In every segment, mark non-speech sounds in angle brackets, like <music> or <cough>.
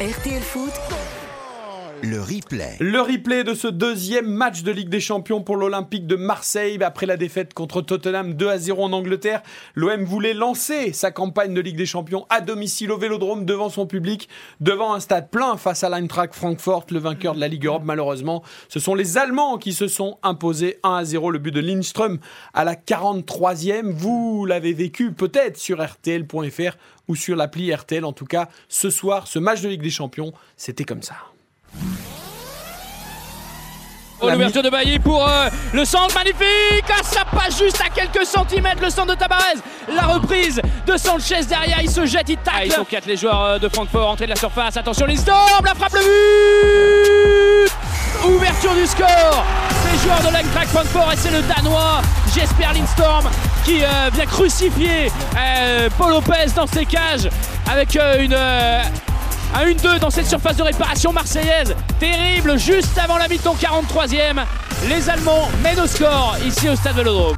RTL Foot. Le replay. Le replay de ce deuxième match de Ligue des Champions pour l'Olympique de Marseille après la défaite contre Tottenham 2 à 0 en Angleterre. L'OM voulait lancer sa campagne de Ligue des Champions à domicile au Vélodrome devant son public, devant un stade plein face à l'Eintracht Francfort, le vainqueur de la Ligue Europe malheureusement. Ce sont les Allemands qui se sont imposés 1 à 0 le but de Lindström à la 43e. Vous l'avez vécu peut-être sur rtl.fr ou sur l'appli RTL en tout cas. Ce soir, ce match de Ligue des Champions, c'était comme ça. Oh, L'ouverture de Bailly pour euh, le centre magnifique. Ah, Ça passe juste à quelques centimètres le centre de Tabarez La reprise de Sanchez derrière, il se jette, il tacle ah, Ils sont quatre les joueurs euh, de Francfort, entrée de la surface, attention Lindstrom, la frappe le but. Ouverture du score. Les joueurs de l'Eintracht Francfort et c'est le Danois Jesper Lindstorm qui euh, vient crucifier Paul Lopez dans ses cages avec une un 1-2 dans cette surface de réparation marseillaise. Terrible, juste avant la mi-temps 43e. Les Allemands mènent au score ici au stade Vélodrome.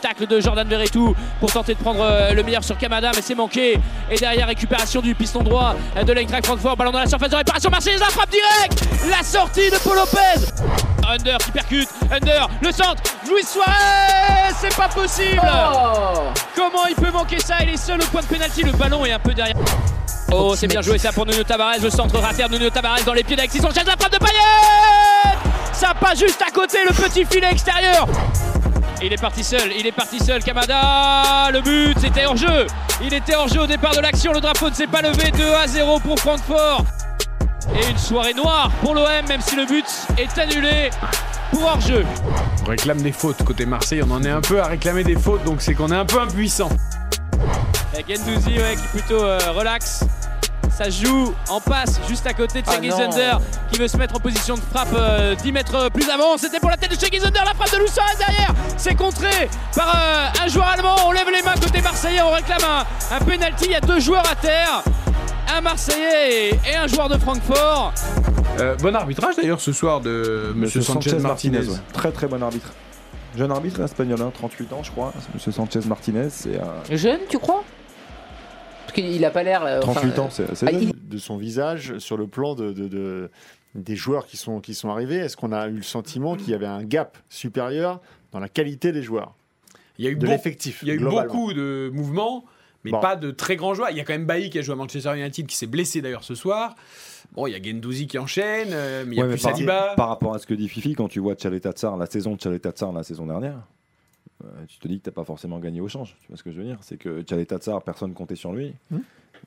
Tacle de Jordan Verretou pour tenter de prendre euh, le meilleur sur Kamada, mais c'est manqué. Et derrière, récupération du piston droit de l'Eintracht Francfort. Ballon dans la surface de réparation marseillaise, la frappe directe La sortie de Paul Lopez Under qui percute, Under, le centre, Luis Suarez C'est pas possible oh. Comment il peut manquer ça? Il est seul au point de pénalty, le ballon est un peu derrière. Oh, c'est bien joué ça pour Nuno Tavares. Le centre raté de Nuno Tavares dans les pieds d'Alexis Sanchez. La frappe de Payet Ça passe juste à côté, le petit filet extérieur. Il est parti seul, il est parti seul. Kamada, le but, c'était hors jeu. Il était hors jeu au départ de l'action. Le drapeau ne s'est pas levé. 2 à 0 pour Francfort. Et une soirée noire pour l'OM, même si le but est annulé pour hors-jeu. On réclame des fautes côté Marseille, on en est un peu à réclamer des fautes, donc c'est qu'on est un peu impuissant. Gendouzi ouais, qui plutôt euh, relax. Ça joue en passe juste à côté de Shaggy ah qui veut se mettre en position de frappe 10 euh, mètres plus avant. C'était pour la tête de Shaggy Zunder, la frappe de Loussa derrière. C'est contré par euh, un joueur allemand. On lève les mains côté marseillais, on réclame un, un penalty. Il y a deux joueurs à terre, un marseillais et, un joueur de Francfort. bon arbitrage d'ailleurs ce soir de Monsieur Sanchez, Martinez. Très très bon arbitre. Jeune arbitre espagnol, 38 hein, ans je crois. Monsieur Sanchez Martinez, c'est Jeune, tu crois? Qu'il n'a pas l'air. 38 euh, ans, c'est ah, De son visage, sur le plan de, des joueurs qui sont, qui sont arrivés, est-ce qu'on a eu le sentiment qu'il y avait un gap supérieur dans la qualité des joueurs? Il y a eu, de l'effectif. Il y a eu beaucoup de mouvements, mais pas de très grands joueurs. Il y a quand même Bailly qui a joué à Manchester United, qui s'est blessé d'ailleurs ce soir. Bon, il y a Gendouzi qui enchaîne, euh, mais il y a plus par, Saliba. Par rapport à ce que dit Fifi, quand tu vois Tchaleta Tsar, la saison de Tchaleta Tsar la saison dernière, euh, tu te dis que tu n'as pas forcément gagné au change. Tu vois ce que je veux dire C'est que Tchaleta Tsar, personne comptait sur lui. Hmm.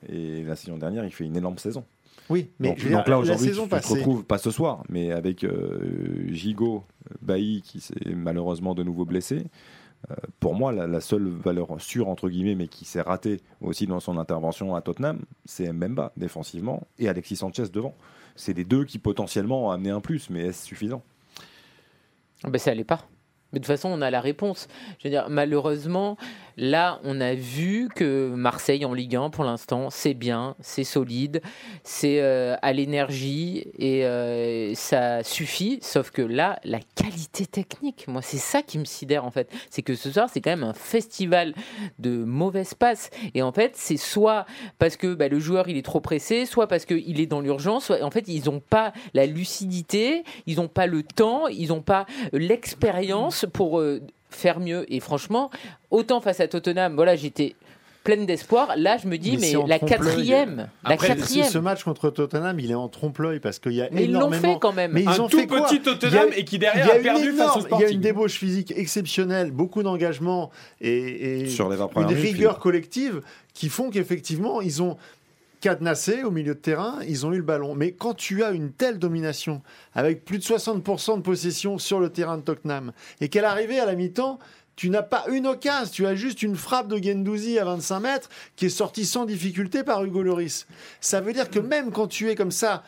Et la saison dernière, il fait une énorme saison. Oui, mais donc, là aujourd'hui, tu, te retrouves pas ce soir, mais avec euh, Gigot, Bailly qui s'est malheureusement de nouveau blessé. Euh, pour moi, la, seule valeur sûre entre guillemets, mais qui s'est ratée aussi dans son intervention à Tottenham, c'est Mbemba défensivement et Alexis Sanchez devant. C'est les deux qui potentiellement ont amené un plus, mais est-ce suffisant? Ben, Ça n'allait pas. Mais de toute façon, on a la réponse. Je veux dire, malheureusement, là, on a vu que Marseille en Ligue 1, pour l'instant, c'est bien, c'est solide, c'est euh, à l'énergie et euh, ça suffit. Sauf que là, la qualité technique, moi, c'est ça qui me sidère en fait. C'est que ce soir, c'est quand même un festival de mauvaises passes. Et en fait, c'est soit parce que bah, le joueur il est trop pressé, soit parce qu'il est dans l'urgence. En fait, ils n'ont pas la lucidité, ils n'ont pas le temps, ils n'ont pas l'expérience pour euh, faire mieux. Et franchement, autant face à Tottenham, voilà, j'étais pleine d'espoir. Là, je me dis, mais, la quatrième, la quatrième. Ce match contre Tottenham, il est en trompe-l'œil parce qu'il y a mais énormément. Ils l'ont fait quand même. Mais ils un ont tout fait petit Tottenham et qui derrière a, perdu face au Il y a une débauche physique exceptionnelle, beaucoup d'engagement et, Sur les une rigueur collective qui font qu'effectivement, ils ont cadenassé au milieu de terrain, ils ont eu le ballon. Mais quand tu as une telle domination, avec plus de 60% de possession sur le terrain de Tottenham, et qu'elle arrivait à la mi-temps, tu n'as pas une occasion, tu as juste une frappe de Gendouzi à 25 mètres qui est sortie sans difficulté par Hugo Loris. Ça veut dire que même quand tu es comme ça,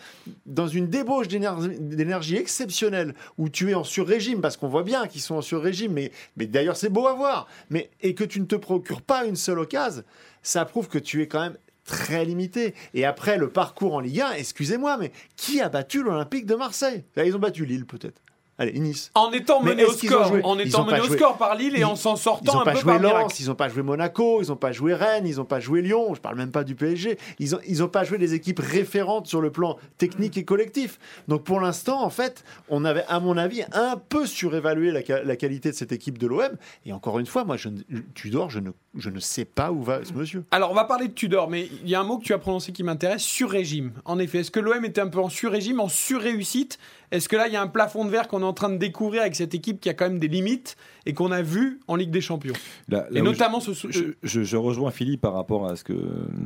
dans une débauche d'énergie exceptionnelle, où tu es en sur-régime, parce qu'on voit bien qu'ils sont en sur-régime, mais, mais d'ailleurs c'est beau à voir, mais, et que tu ne te procures pas une seule occasion, ça prouve que tu es quand même très limité. Et après le parcours en Ligue 1, excusez-moi, mais qui a battu l'Olympique de Marseille? Ils ont battu Lille peut-être. Allez, Nice. En étant mené au ont score, en Ils étant ont mené au joué. score par Lille et Ils- en s'en Ils sortant n'ont un pas peu joué par Lens, miracle. ils n'ont pas joué Monaco, ils n'ont pas joué Rennes, ils n'ont pas joué Lyon. Je parle même pas du PSG. Ils n'ont ils ont pas joué des équipes référentes sur le plan technique et collectif. Donc pour l'instant, en fait, on avait, à mon avis, un peu surévalué la, la qualité de cette équipe de l'OM. Et encore une fois, moi, je, Tudor, je ne, je ne sais pas où va ce monsieur. Alors, on va parler de Tudor, mais il y a un mot que tu as prononcé qui m'intéresse, sur-régime. En effet, est-ce que l'OM était un peu en sur-régime, en sur-réussite? Est-ce que là, il y a un plafond de verre qu'on est en train de découvrir avec cette équipe qui a quand même des limites et qu'on a vu en Ligue des Champions Là- Et là notamment ce... je, je- je- je rejoins Philippe par rapport à ce que,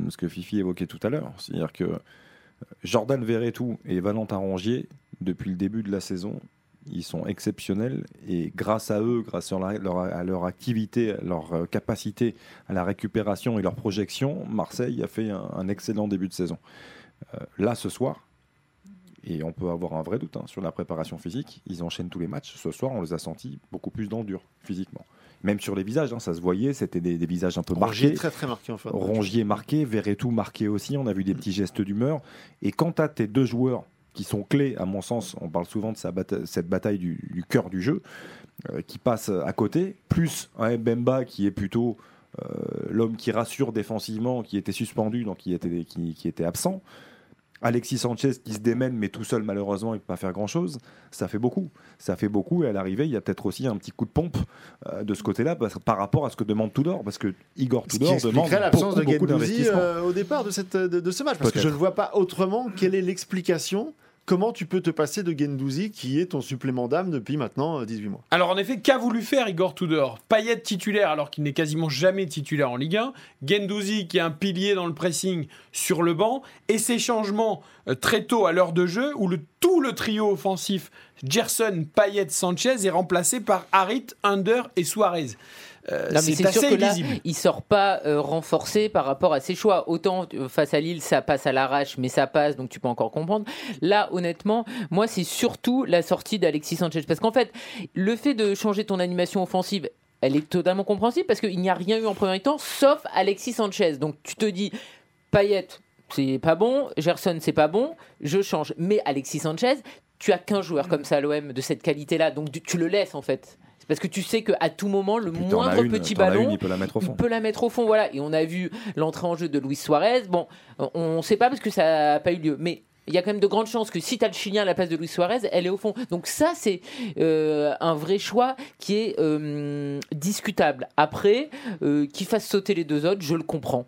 ce que Fifi évoquait tout à l'heure. C'est-à-dire que Jordan Verretou et Valentin Rongier, depuis le début de la saison, ils sont exceptionnels et grâce à eux, grâce à leur, à leur activité, à leur euh, capacité à la récupération et leur projection, Marseille a fait un, un excellent début de saison. Euh, là, ce soir, et on peut avoir un vrai doute hein, sur la préparation physique, ils enchaînent tous les matchs. Ce soir, on les a sentis beaucoup plus dans le dur, physiquement. Même sur les visages, hein, ça se voyait, c'était des, des visages un peu Rongier marqués. très très marqué en fait. Rongier marqué, Verretou marqué aussi. On a vu des petits gestes d'humeur. Et quant à tes deux joueurs qui sont clés, à mon sens, on parle souvent de sa cette bataille du, du cœur du jeu, euh, qui passe à côté, plus un Mbemba qui est plutôt euh, l'homme qui rassure défensivement, qui était suspendu, donc qui était, qui, qui était absent. Alexis Sanchez qui se démène, mais tout seul, malheureusement, il ne peut pas faire grand-chose. Ça fait beaucoup. Ça fait beaucoup. Et à l'arrivée, il y a peut-être aussi un petit coup de pompe euh, de ce côté-là par rapport à ce que demande Tudor. Parce que Igor Ce qui Tudor demande l'absence de d'investissement. euh, au départ de, cette, de, de ce match. Parce que je ne vois pas autrement quelle est l'explication. Comment tu peux te passer de Guendouzi qui est ton supplément d'âme depuis maintenant euh, 18 mois? Alors en effet, qu'a voulu faire Igor Tudor? Payet titulaire alors qu'il n'est quasiment jamais titulaire en Ligue 1, Gendouzi qui est un pilier dans le pressing sur le banc, et ces changements euh, très tôt à l'heure de jeu où le, tout le trio offensif Gerson, Payet, Sanchez est remplacé par Harit, Under et Suarez. Euh, Non, mais c'est sûr que là, il sort pas euh, renforcé par rapport à ses choix. Autant euh, face à Lille, ça passe à l'arrache, mais ça passe, donc tu peux encore comprendre. Là, honnêtement, moi, c'est surtout la sortie d'Alexis Sanchez. Parce qu'en fait, le fait de changer ton animation offensive, elle est totalement compréhensible parce qu'il n'y a rien eu en premier temps, sauf Alexis Sanchez. Donc tu te dis, Payet, c'est pas bon, Gerson, c'est pas bon, je change. Mais Alexis Sanchez, tu as qu'un joueur comme ça à l'OM de cette qualité-là, donc tu le laisses en fait. Parce que tu sais qu'à tout moment, le moindre une, petit ballon, une, il peut la mettre au il fond. peut la mettre au fond, voilà. Et on a vu l'entrée en jeu de Luis Suarez. Bon, on ne sait pas parce que ça n'a pas eu lieu, mais il y a quand même de grandes chances que si tu as le Chilien à la place de Luis Suarez, elle est au fond. Donc ça, c'est euh, un vrai choix qui est euh, discutable. Après, euh, qu'il fasse sauter les deux autres, je le comprends.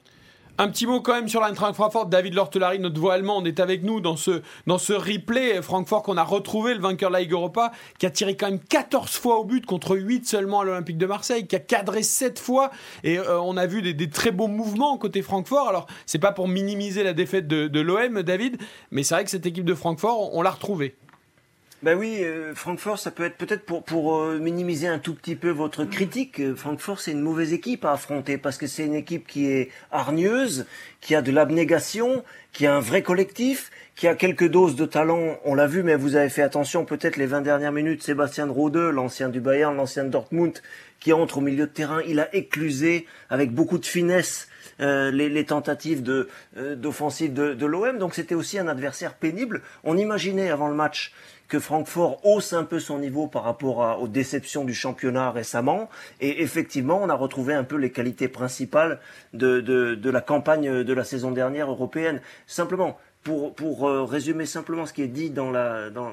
Un petit mot quand même sur l'Eintracht Francfort. David Lortelari, notre voix allemande, est avec nous dans ce, dans ce replay. Francfort qu'on a retrouvé, le vainqueur de la Ligue Europa, qui a tiré quand même 14 fois au but contre 8 seulement à l'Olympique de Marseille, qui a cadré 7 fois. Et euh, on a vu des, très beaux mouvements côté Francfort. Alors, c'est pas pour minimiser la défaite de, de l'OM, David, mais c'est vrai que cette équipe de Francfort, on, on l'a retrouvée. Ben oui, euh, Francfort, ça peut être peut-être pour, pour euh, minimiser un tout petit peu votre critique. euh, Francfort, c'est une mauvaise équipe à affronter parce que c'est une équipe qui est hargneuse, qui a de l'abnégation, qui a un vrai collectif, qui a quelques doses de talent. On l'a vu, mais vous avez fait attention peut-être les 20 dernières minutes. Sébastien Rode, l'ancien du Bayern, l'ancien de Dortmund, qui entre au milieu de terrain, il a éclusé avec beaucoup de finesse euh, les, les tentatives de euh, d'offensive de, de l'OM. Donc c'était aussi un adversaire pénible. On imaginait avant le match que Francfort hausse un peu son niveau par rapport aux déceptions du championnat récemment. Et effectivement, on a retrouvé un peu les qualités principales de, la campagne de la saison dernière européenne. Simplement, pour, euh, résumer simplement ce qui est dit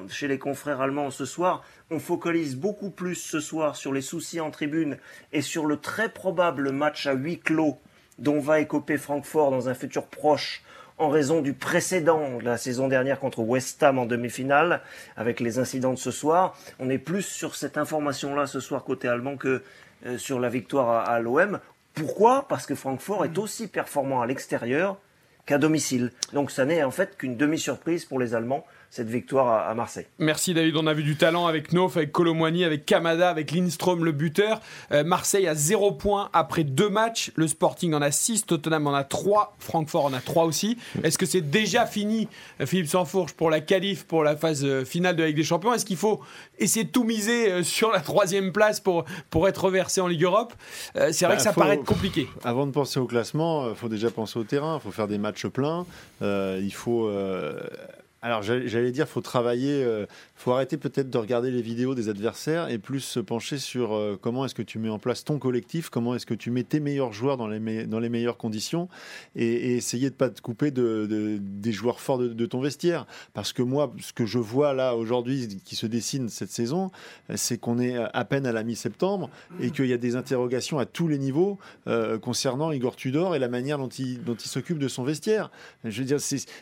chez les confrères allemands ce soir, on focalise beaucoup plus ce soir sur les soucis en tribune et sur le très probable match à huis clos dont va écoper Francfort dans un futur proche en raison du précédent de la saison dernière contre West Ham en demi-finale, avec les incidents de ce soir. On est plus sur cette information-là ce soir côté allemand que euh, sur la victoire à, à l'OM. Pourquoi? Parce que Francfort est aussi performant à l'extérieur qu'à domicile. Donc ça n'est en fait qu'une demi-surprise pour les Allemands, cette victoire à, Marseille. Merci David, on a vu du talent avec Nof, avec Colomwani, avec Kamada, avec Lindstrom le buteur. Euh, Marseille a 0 points après deux matchs, le Sporting en a 6, Tottenham en a 3, Francfort en a 3 aussi. Est-ce que c'est déjà fini, euh, Philippe Sansfourche, pour la qualif, pour la phase euh, finale de la Ligue des Champions? Est-ce qu'il faut essayer de tout miser sur la troisième place pour, pour être reversé en Ligue Europe? Euh, C'est vrai Bah, que ça faut- paraît être compliqué. Avant de penser au classement, il faut déjà penser au terrain. Il faut faire des matchs pleins. Euh, il faut. Euh, alors j'allais dire, faut travailler, euh, faut arrêter peut-être de regarder les vidéos des adversaires et plus se pencher sur euh, comment est-ce que tu mets en place ton collectif, comment est-ce que tu mets tes meilleurs joueurs dans les, meilleures conditions et, essayer de pas te couper de, des joueurs forts de, ton vestiaire. Parce que moi, ce que je vois là aujourd'hui qui se dessine cette saison, c'est qu'on est à peine à la mi-septembre et qu'il y a des interrogations à tous les niveaux euh, concernant Igor Tudor et la manière dont il, dont il s'occupe de son vestiaire. Je veux dire,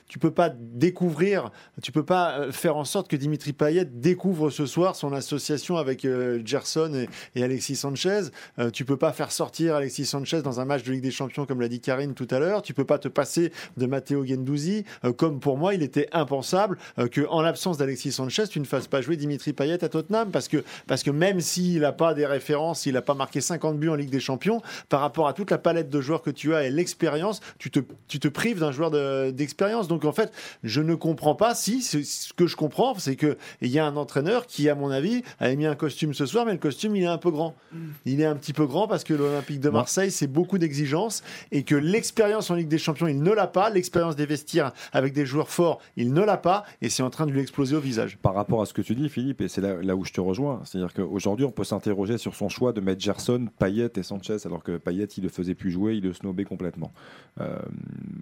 tu peux pas découvrir tu peux pas euh, faire en sorte que Dimitri Payet découvre ce soir son association avec euh, Gerson et, Alexis Sanchez. Euh, tu peux pas faire sortir Alexis Sanchez dans un match de Ligue des Champions comme l'a dit Karine tout à l'heure. Tu peux pas te passer de Matteo Gendouzi. comme pour moi, il était impensable que en l'absence d'Alexis Sanchez, tu ne fasses pas jouer Dimitri Payet à Tottenham parce que parce que même s'il n'a pas des références, il n'a pas marqué 50 buts en Ligue des Champions, par rapport à toute la palette de joueurs que tu as et l'expérience, tu te, tu te prives d'un joueur d'expérience. Donc en fait, je ne comprends pas si. Ce que je comprends, c'est qu'il y a un entraîneur qui, à mon avis, a mis un costume ce soir, mais le costume, il est un peu grand. Mm. Il est un petit peu grand parce que l'Olympique de Marseille, c'est beaucoup d'exigences et que l'expérience en Ligue des Champions, il ne l'a pas. L'expérience des vestiaires avec des joueurs forts, il ne l'a pas et c'est en train de lui exploser au visage. Par rapport à ce que tu dis, Philippe, et c'est là, où je te rejoins, c'est-à-dire qu'aujourd'hui, on peut s'interroger sur son choix de mettre Gerson, Payet et Sanchez, alors que Payet, il le faisait plus jouer, il le snobait complètement. Euh,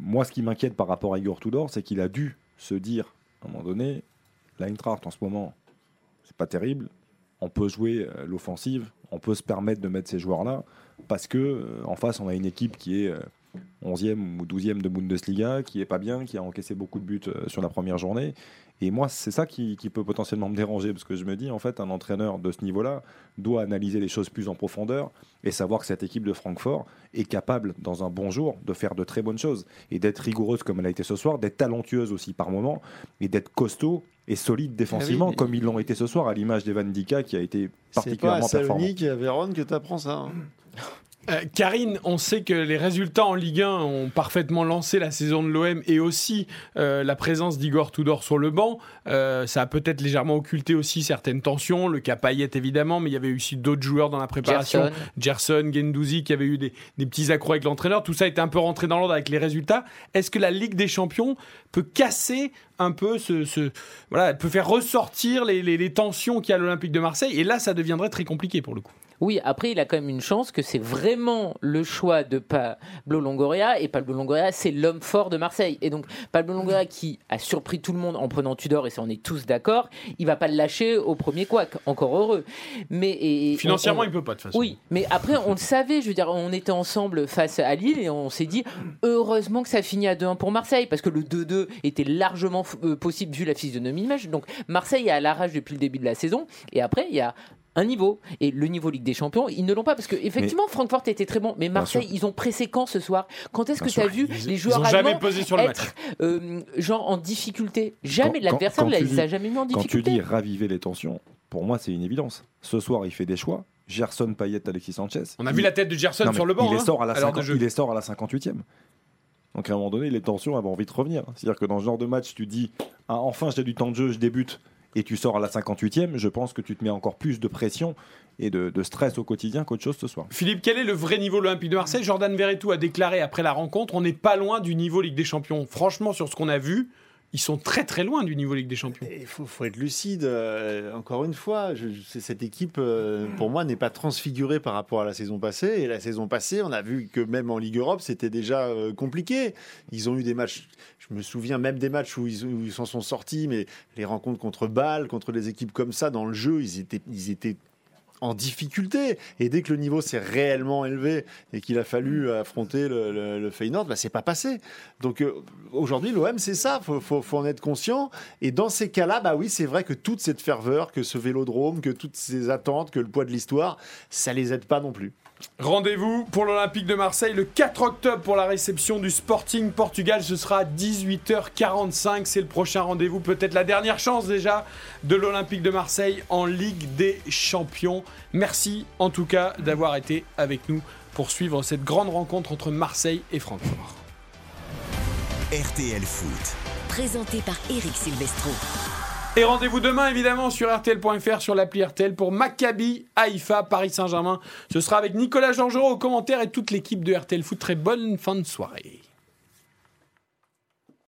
moi, ce qui m'inquiète par rapport à Igor Tudor, c'est qu'il a dû se dire à un moment donné, l'Eintracht en ce moment, c'est pas terrible. On peut jouer euh, l'offensive, on peut se permettre de mettre ces joueurs-là, parce que euh, en face, on a une équipe qui est 11e euh, ou 12e de Bundesliga, qui est pas bien, qui a encaissé beaucoup de buts sur la première journée, et moi, c'est ça qui, peut potentiellement me déranger, parce que je me dis, en fait, un entraîneur de ce niveau-là doit analyser les choses plus en profondeur et savoir que cette équipe de Francfort est capable, dans un bon jour, de faire de très bonnes choses et d'être rigoureuse comme elle a été ce soir, d'être talentueuse aussi par moment et d'être costaud et solide défensivement, ah comme ils l'ont été ce soir, à l'image d'Evan Dika qui a été particulièrement performant. C'est pas à et à Vérone que tu apprends ça. Hein. <laughs> Euh, Karine, on sait que les résultats en Ligue 1 ont parfaitement lancé la saison de l'OM et aussi euh, la présence d'Igor Tudor sur le banc. Euh, ça a peut-être légèrement occulté aussi certaines tensions. Le cas Payet évidemment, mais il y avait aussi d'autres joueurs dans la préparation. Gerson, Gendouzi qui avaient eu des, petits accrocs avec l'entraîneur. Tout ça était un peu rentré dans l'ordre avec les résultats. Est-ce que la Ligue des Champions peut casser un peu ce, voilà, peut faire ressortir les, les tensions qu'il y a à l'Olympique de Marseille? Et là, ça deviendrait très compliqué pour le coup. Oui, après, il a quand même une chance que c'est vraiment le choix de Pablo Longoria. Et Pablo Longoria, c'est l'homme fort de Marseille. Et donc, Pablo Longoria, qui a surpris tout le monde en prenant Tudor, et ça, on est tous d'accord, il va pas le lâcher au premier couac. Encore heureux. Mais, Financièrement, il peut pas, de toute façon. Oui, mais après, on le savait. Je veux dire, on était ensemble face à Lille et on s'est dit, heureusement que ça finit à 2-1 pour Marseille, parce que le 2-2 était largement euh, possible vu la physionomie match. Donc, Marseille est à l'arrache depuis le début de la saison. Et après, il y a un niveau. Et le niveau Ligue des Champions, ils ne l'ont pas parce que effectivement, Francfort était très bon, mais Marseille, ils ont pressé quand ce soir? Quand est-ce que tu as vu les joueurs ils jamais posé sur le être euh, genre en difficulté? Jamais l'adversaire ne les a jamais mis en difficulté. Quand tu dis raviver les tensions, pour moi, c'est une évidence. Ce soir, il fait des choix. Gerson, Payet, Alexis Sanchez. On a vu la tête de Gerson sur le banc. Il, les hein, sort à la il les sort à la 58e. Donc à un moment donné, les tensions avaient envie de revenir. C'est-à-dire que dans ce genre de match, tu dis ah, enfin j'ai du temps de jeu, je débute et tu sors à la 58e, je pense que tu te mets encore plus de pression et de, stress au quotidien qu'autre chose ce soir. Philippe, quel est le vrai niveau de l'Olympique de Marseille? Jordan Verretou a déclaré après la rencontre on n'est pas loin du niveau Ligue des Champions. Franchement, sur ce qu'on a vu, ils sont très très loin du niveau Ligue des Champions. Il faut, être lucide. Euh, encore une fois, cette équipe, euh, pour moi, n'est pas transfigurée par rapport à la saison passée. Et la saison passée, on a vu que même en Ligue Europe, c'était déjà euh, compliqué. Ils ont eu des matchs. Je me souviens même des matchs où ils s'en sont sortis, mais les rencontres contre Bâle, contre des équipes comme ça, dans le jeu, ils étaient, ils étaient en difficulté. Et dès que le niveau s'est réellement élevé et qu'il a fallu affronter le, le, Feyenoord, bah, c'est pas passé. Donc euh, aujourd'hui, l'OM, c'est ça. Faut, faut, faut, en être conscient. Et dans ces cas-là, bah oui, c'est vrai que toute cette ferveur, que ce vélodrome, que toutes ces attentes, que le poids de l'histoire, ça les aide pas non plus. Rendez-vous pour l'Olympique de Marseille le 4 octobre pour la réception du Sporting Portugal. Ce sera à 18h45. C'est le prochain rendez-vous, peut-être la dernière chance déjà de l'Olympique de Marseille en Ligue des Champions. Merci en tout cas d'avoir été avec nous pour suivre cette grande rencontre entre Marseille et Francfort. RTL Foot. Présenté par Eric Silvestro. Et rendez-vous demain évidemment sur RTL.fr, sur l'appli RTL pour Maccabi, Haïfa, Paris Saint-Germain. Ce sera avec Nicolas Georgerot au commentaire et toute l'équipe de RTL Foot. Très bonne fin de soirée.